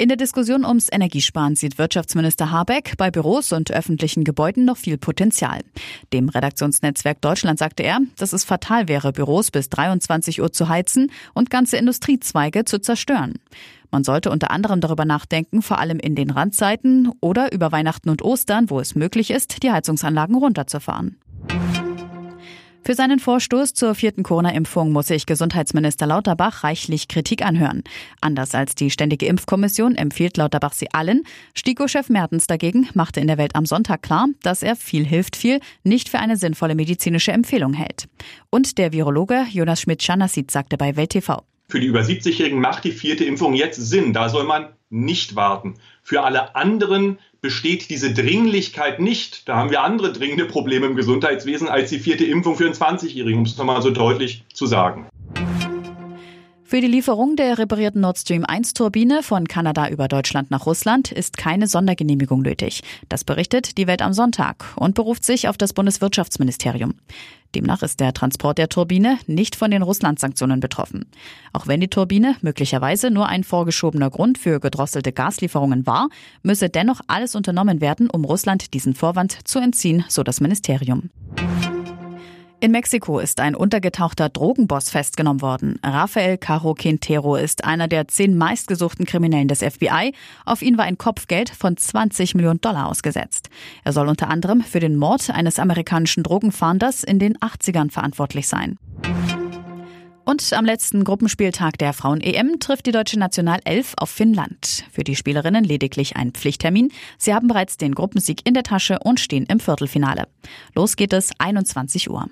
In der Diskussion ums Energiesparen sieht Wirtschaftsminister Habeck bei Büros und öffentlichen Gebäuden noch viel Potenzial. Dem Redaktionsnetzwerk Deutschland sagte er, dass es fatal wäre, Büros bis 23 Uhr zu heizen und ganze Industriezweige zu zerstören. Man sollte unter anderem darüber nachdenken, vor allem in den Randzeiten oder über Weihnachten und Ostern, wo es möglich ist, die Heizungsanlagen runterzufahren. Für seinen Vorstoß zur vierten Corona-Impfung muss sich Gesundheitsminister Lauterbach reichlich Kritik anhören. Anders als die Ständige Impfkommission empfiehlt Lauterbach sie allen. STIKO-Chef Mertens dagegen machte in der Welt am Sonntag klar, dass er viel hilft viel nicht für eine sinnvolle medizinische Empfehlung hält. Und der Virologe Jonas Schmidt-Schanasit sagte bei Welt TV. Für die über 70-Jährigen macht die vierte Impfung jetzt Sinn. Da soll man nicht warten. Für alle anderen besteht diese Dringlichkeit nicht. Da haben wir andere dringende Probleme im Gesundheitswesen als die vierte Impfung für einen 20-Jährigen, um es nochmal so deutlich zu sagen. Für die Lieferung der reparierten Nord Stream 1 Turbine von Kanada über Deutschland nach Russland ist keine Sondergenehmigung nötig. Das berichtet die Welt am Sonntag und beruft sich auf das Bundeswirtschaftsministerium. Demnach ist der Transport der Turbine nicht von den Russland-Sanktionen betroffen. Auch wenn die Turbine möglicherweise nur ein vorgeschobener Grund für gedrosselte Gaslieferungen war, müsse dennoch alles unternommen werden, um Russland diesen Vorwand zu entziehen, so das Ministerium. In Mexiko ist ein untergetauchter Drogenboss festgenommen worden. Rafael Caro Quintero ist einer der zehn meistgesuchten Kriminellen des FBI. Auf ihn war ein Kopfgeld von 20 Millionen Dollar ausgesetzt. Er soll unter anderem für den Mord eines amerikanischen Drogenfahnders in den 80ern verantwortlich sein. Und am letzten Gruppenspieltag der Frauen-EM trifft die deutsche Nationalelf auf Finnland. Für die Spielerinnen lediglich ein Pflichttermin. Sie haben bereits den Gruppensieg in der Tasche und stehen im Viertelfinale. Los geht es 21 Uhr.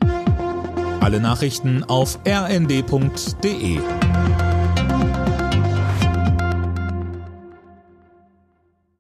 Alle Nachrichten auf rnd.de